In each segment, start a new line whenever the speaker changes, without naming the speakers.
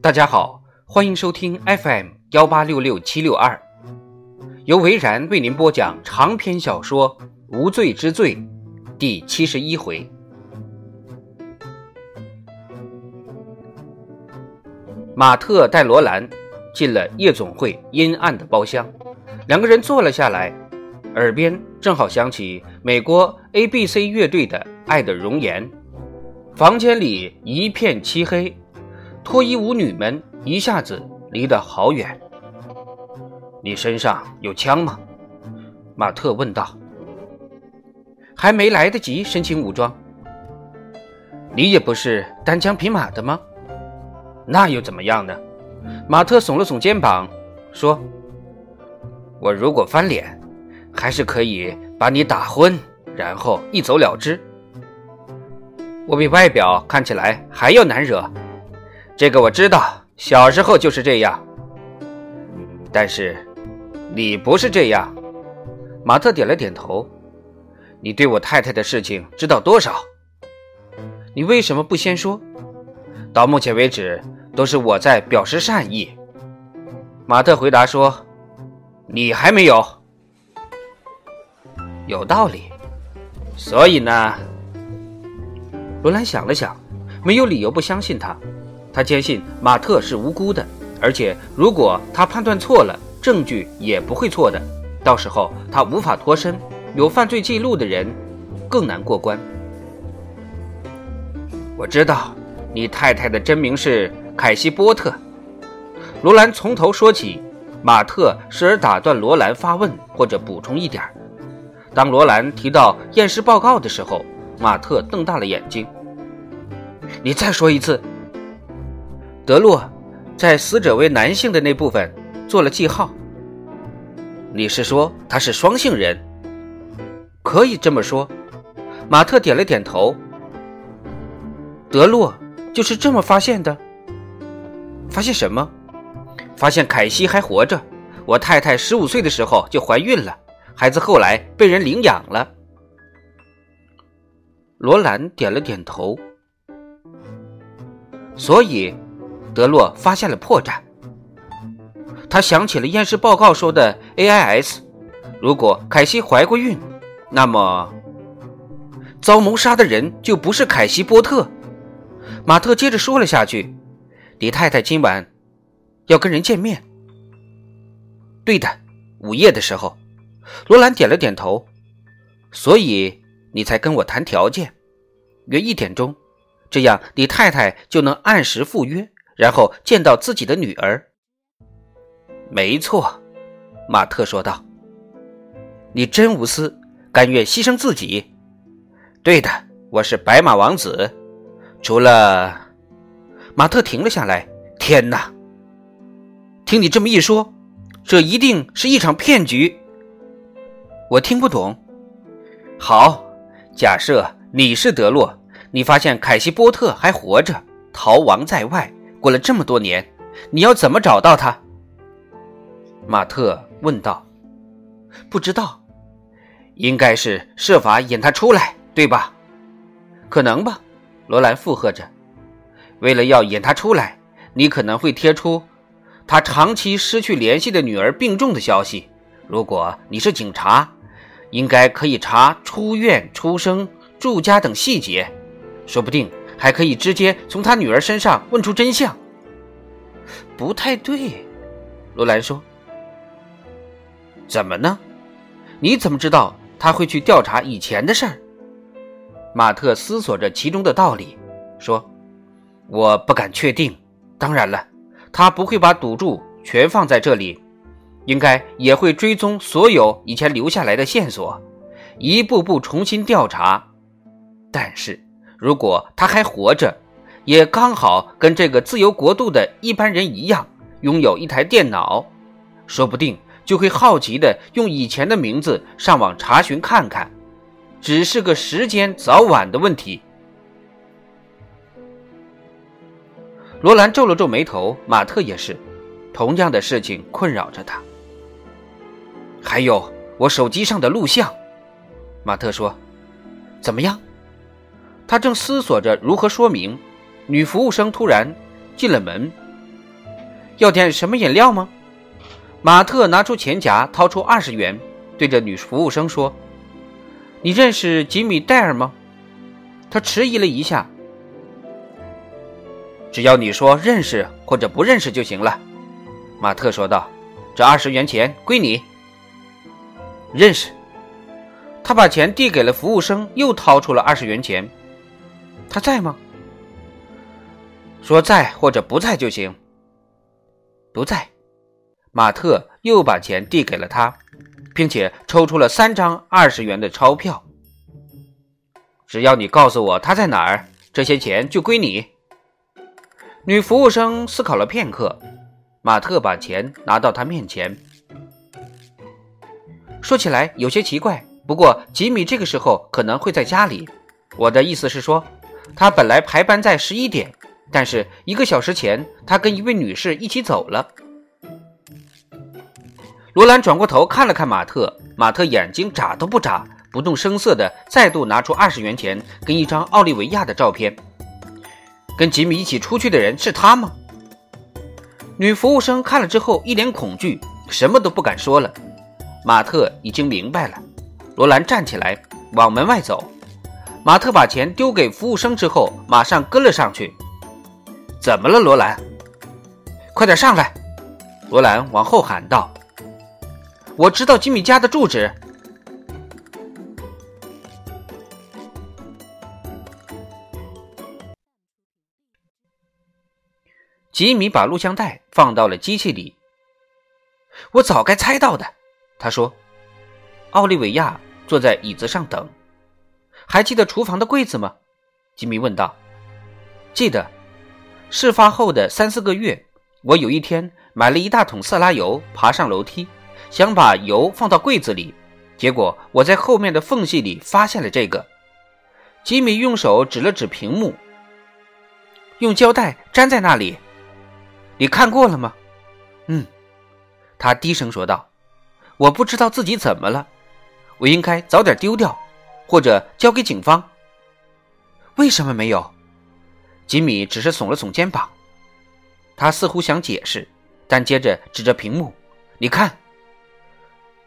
大家好，欢迎收听 FM 幺八六六七六二，由维然为您播讲长篇小说《无罪之罪》第七十一回。马特带罗兰进了夜总会阴暗的包厢，两个人坐了下来，耳边正好响起美国 A.B.C 乐队的《爱的容颜》，房间里一片漆黑。脱衣舞女们一下子离得好远。你身上有枪吗？马特问道。还没来得及申请武装。你也不是单枪匹马的吗？那又怎么样呢？马特耸了耸肩膀，说：“我如果翻脸，还是可以把你打昏，然后一走了之。我比外表看起来还要难惹。”这个我知道，小时候就是这样。但是，你不是这样。马特点了点头。你对我太太的事情知道多少？你为什么不先说？到目前为止，都是我在表示善意。马特回答说：“你还没有。”有道理。所以呢？罗兰想了想，没有理由不相信他。他坚信马特是无辜的，而且如果他判断错了，证据也不会错的。到时候他无法脱身，有犯罪记录的人更难过关。我知道你太太的真名是凯西·波特。罗兰从头说起，马特时而打断罗兰发问或者补充一点儿当罗兰提到验尸报告的时候，马特瞪大了眼睛。你再说一次。德洛在死者为男性的那部分做了记号。你是说他是双性人？可以这么说。马特点了点头。德洛就是这么发现的。发现什么？发现凯西还活着。我太太十五岁的时候就怀孕了，孩子后来被人领养了。罗兰点了点头。所以。德洛发现了破绽，他想起了验尸报告说的 AIS。如果凯西怀过孕，那么遭谋杀的人就不是凯西·波特。马特接着说了下去：“李太太今晚要跟人见面。”对的，午夜的时候。罗兰点了点头。所以你才跟我谈条件，约一点钟，这样李太太就能按时赴约。然后见到自己的女儿。没错，马特说道：“你真无私，甘愿牺牲自己。”对的，我是白马王子。除了……马特停了下来。天哪！听你这么一说，这一定是一场骗局。我听不懂。好，假设你是德洛，你发现凯西·波特还活着，逃亡在外。过了这么多年，你要怎么找到他？马特问道。不知道，应该是设法引他出来，对吧？可能吧。罗兰附和着。为了要引他出来，你可能会贴出他长期失去联系的女儿病重的消息。如果你是警察，应该可以查出院、出生、住家等细节，说不定。还可以直接从他女儿身上问出真相。不太对，罗兰说。怎么呢？你怎么知道他会去调查以前的事儿？马特思索着其中的道理，说：“我不敢确定。当然了，他不会把赌注全放在这里，应该也会追踪所有以前留下来的线索，一步步重新调查。但是……”如果他还活着，也刚好跟这个自由国度的一般人一样，拥有一台电脑，说不定就会好奇的用以前的名字上网查询看看，只是个时间早晚的问题。罗兰皱了皱眉头，马特也是，同样的事情困扰着他。还有我手机上的录像，马特说：“怎么样？”他正思索着如何说明，女服务生突然进了门，要点什么饮料吗？马特拿出钱夹，掏出二十元，对着女服务生说：“你认识吉米·戴尔吗？”他迟疑了一下。只要你说认识或者不认识就行了，马特说道。这二十元钱归你。认识。他把钱递给了服务生，又掏出了二十元钱。他在吗？说在或者不在就行。不在。马特又把钱递给了他，并且抽出了三张二十元的钞票。只要你告诉我他在哪儿，这些钱就归你。女服务生思考了片刻，马特把钱拿到他面前。说起来有些奇怪，不过吉米这个时候可能会在家里。我的意思是说，他本来排班在十一点，但是一个小时前他跟一位女士一起走了。罗兰转过头看了看马特，马特眼睛眨都不眨，不动声色的再度拿出二十元钱跟一张奥利维亚的照片。跟吉米一起出去的人是他吗？女服务生看了之后一脸恐惧，什么都不敢说了。马特已经明白了。罗兰站起来往门外走，马特把钱丢给服务生之后，马上跟了上去。怎么了，罗兰？快点上来！罗兰往后喊道：“我知道吉米家的住址。”吉米把录像带放到了机器里。我早该猜到的，他说。奥利维亚坐在椅子上等。还记得厨房的柜子吗？吉米问道。记得。事发后的三四个月，我有一天买了一大桶色拉油，爬上楼梯，想把油放到柜子里，结果我在后面的缝隙里发现了这个。吉米用手指了指屏幕，用胶带粘在那里。你看过了吗？嗯，他低声说道：“我不知道自己怎么了，我应该早点丢掉，或者交给警方。为什么没有？”吉米只是耸了耸肩膀，他似乎想解释，但接着指着屏幕：“你看。”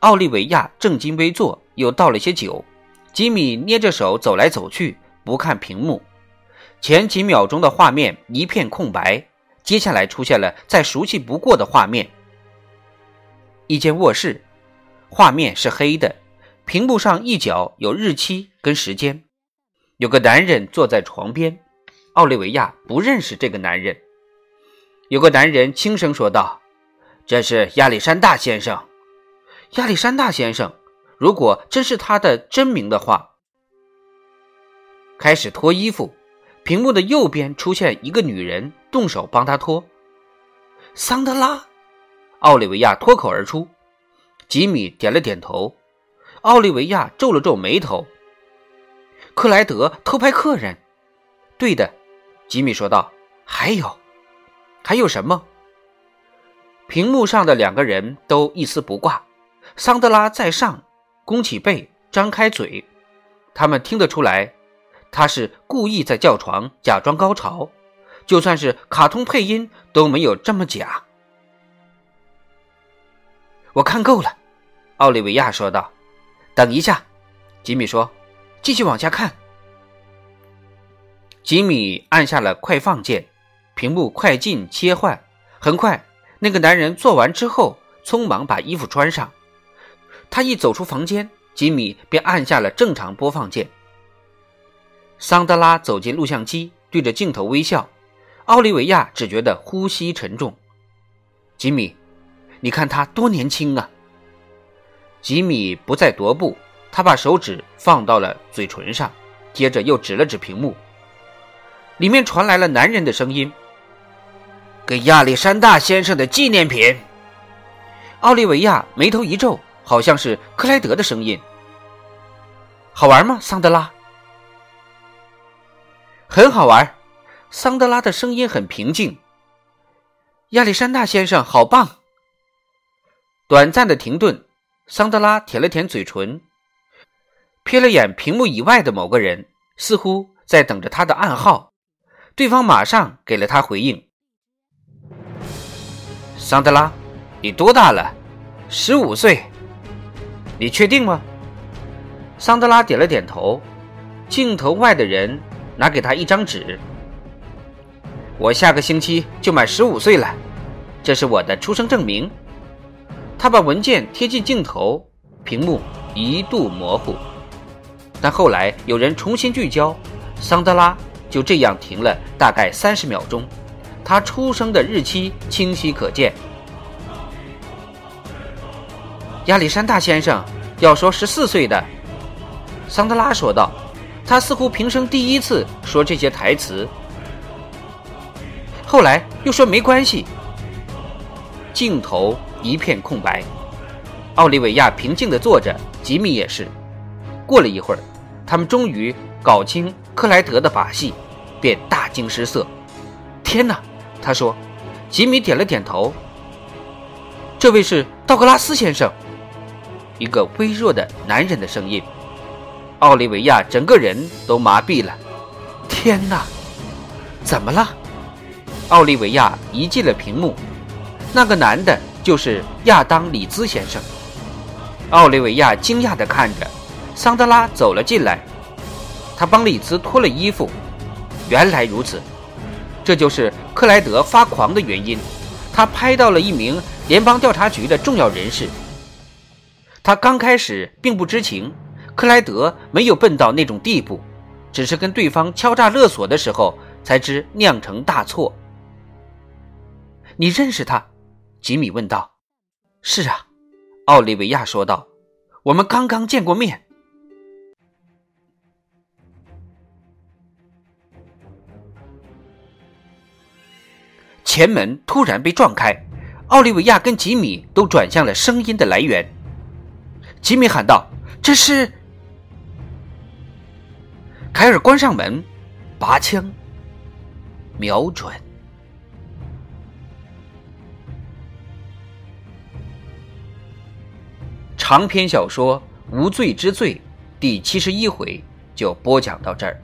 奥利维亚正襟危坐，又倒了些酒。吉米捏着手走来走去，不看屏幕。前几秒钟的画面一片空白。接下来出现了再熟悉不过的画面：一间卧室，画面是黑的，屏幕上一角有日期跟时间，有个男人坐在床边。奥利维亚不认识这个男人。有个男人轻声说道：“这是亚历山大先生。”亚历山大先生，如果真是他的真名的话。开始脱衣服。屏幕的右边出现一个女人，动手帮他脱。桑德拉，奥利维亚脱口而出。吉米点了点头。奥利维亚皱了皱眉头。克莱德偷拍客人。对的，吉米说道。还有，还有什么？屏幕上的两个人都一丝不挂。桑德拉在上，弓起背，张开嘴，他们听得出来。他是故意在叫床，假装高潮，就算是卡通配音都没有这么假。我看够了，奥利维亚说道。等一下，吉米说，继续往下看。吉米按下了快放键，屏幕快进切换。很快，那个男人做完之后，匆忙把衣服穿上。他一走出房间，吉米便按下了正常播放键。桑德拉走进录像机，对着镜头微笑。奥利维亚只觉得呼吸沉重。吉米，你看他多年轻啊！吉米不再踱步，他把手指放到了嘴唇上，接着又指了指屏幕。里面传来了男人的声音：“给亚历山大先生的纪念品。”奥利维亚眉头一皱，好像是克莱德的声音。好玩吗，桑德拉？很好玩，桑德拉的声音很平静。亚历山大先生好棒。短暂的停顿，桑德拉舔了舔嘴唇，瞥了眼屏幕以外的某个人，似乎在等着他的暗号。对方马上给了他回应。桑德拉，你多大了？十五岁。你确定吗？桑德拉点了点头。镜头外的人拿给他一张纸。我下个星期就满十五岁了，这是我的出生证明。他把文件贴近镜头，屏幕一度模糊，但后来有人重新聚焦，桑德拉就这样停了大概三十秒钟。他出生的日期清晰可见。亚历山大先生要说十四岁的，桑德拉说道。他似乎平生第一次说这些台词。后来又说没关系。镜头一片空白，奥利维亚平静地坐着，吉米也是。过了一会儿，他们终于搞清克莱德的把戏，便大惊失色。天哪！他说。吉米点了点头。这位是道格拉斯先生。一个微弱的男人的声音。奥利维亚整个人都麻痹了。天哪！怎么了？奥利维亚移进了屏幕。那个男的就是亚当·里兹先生。奥利维亚惊讶地看着，桑德拉走了进来。他帮里兹脱了衣服。原来如此，这就是克莱德发狂的原因。他拍到了一名联邦调查局的重要人士。他刚开始并不知情。克莱德没有笨到那种地步，只是跟对方敲诈勒索的时候才知酿成大错。你认识他？吉米问道。是啊，奥利维亚说道。我们刚刚见过面。前门突然被撞开，奥利维亚跟吉米都转向了声音的来源。吉米喊道：“这是。”凯尔关上门，拔枪，瞄准。长篇小说《无罪之罪》第七十一回就播讲到这儿。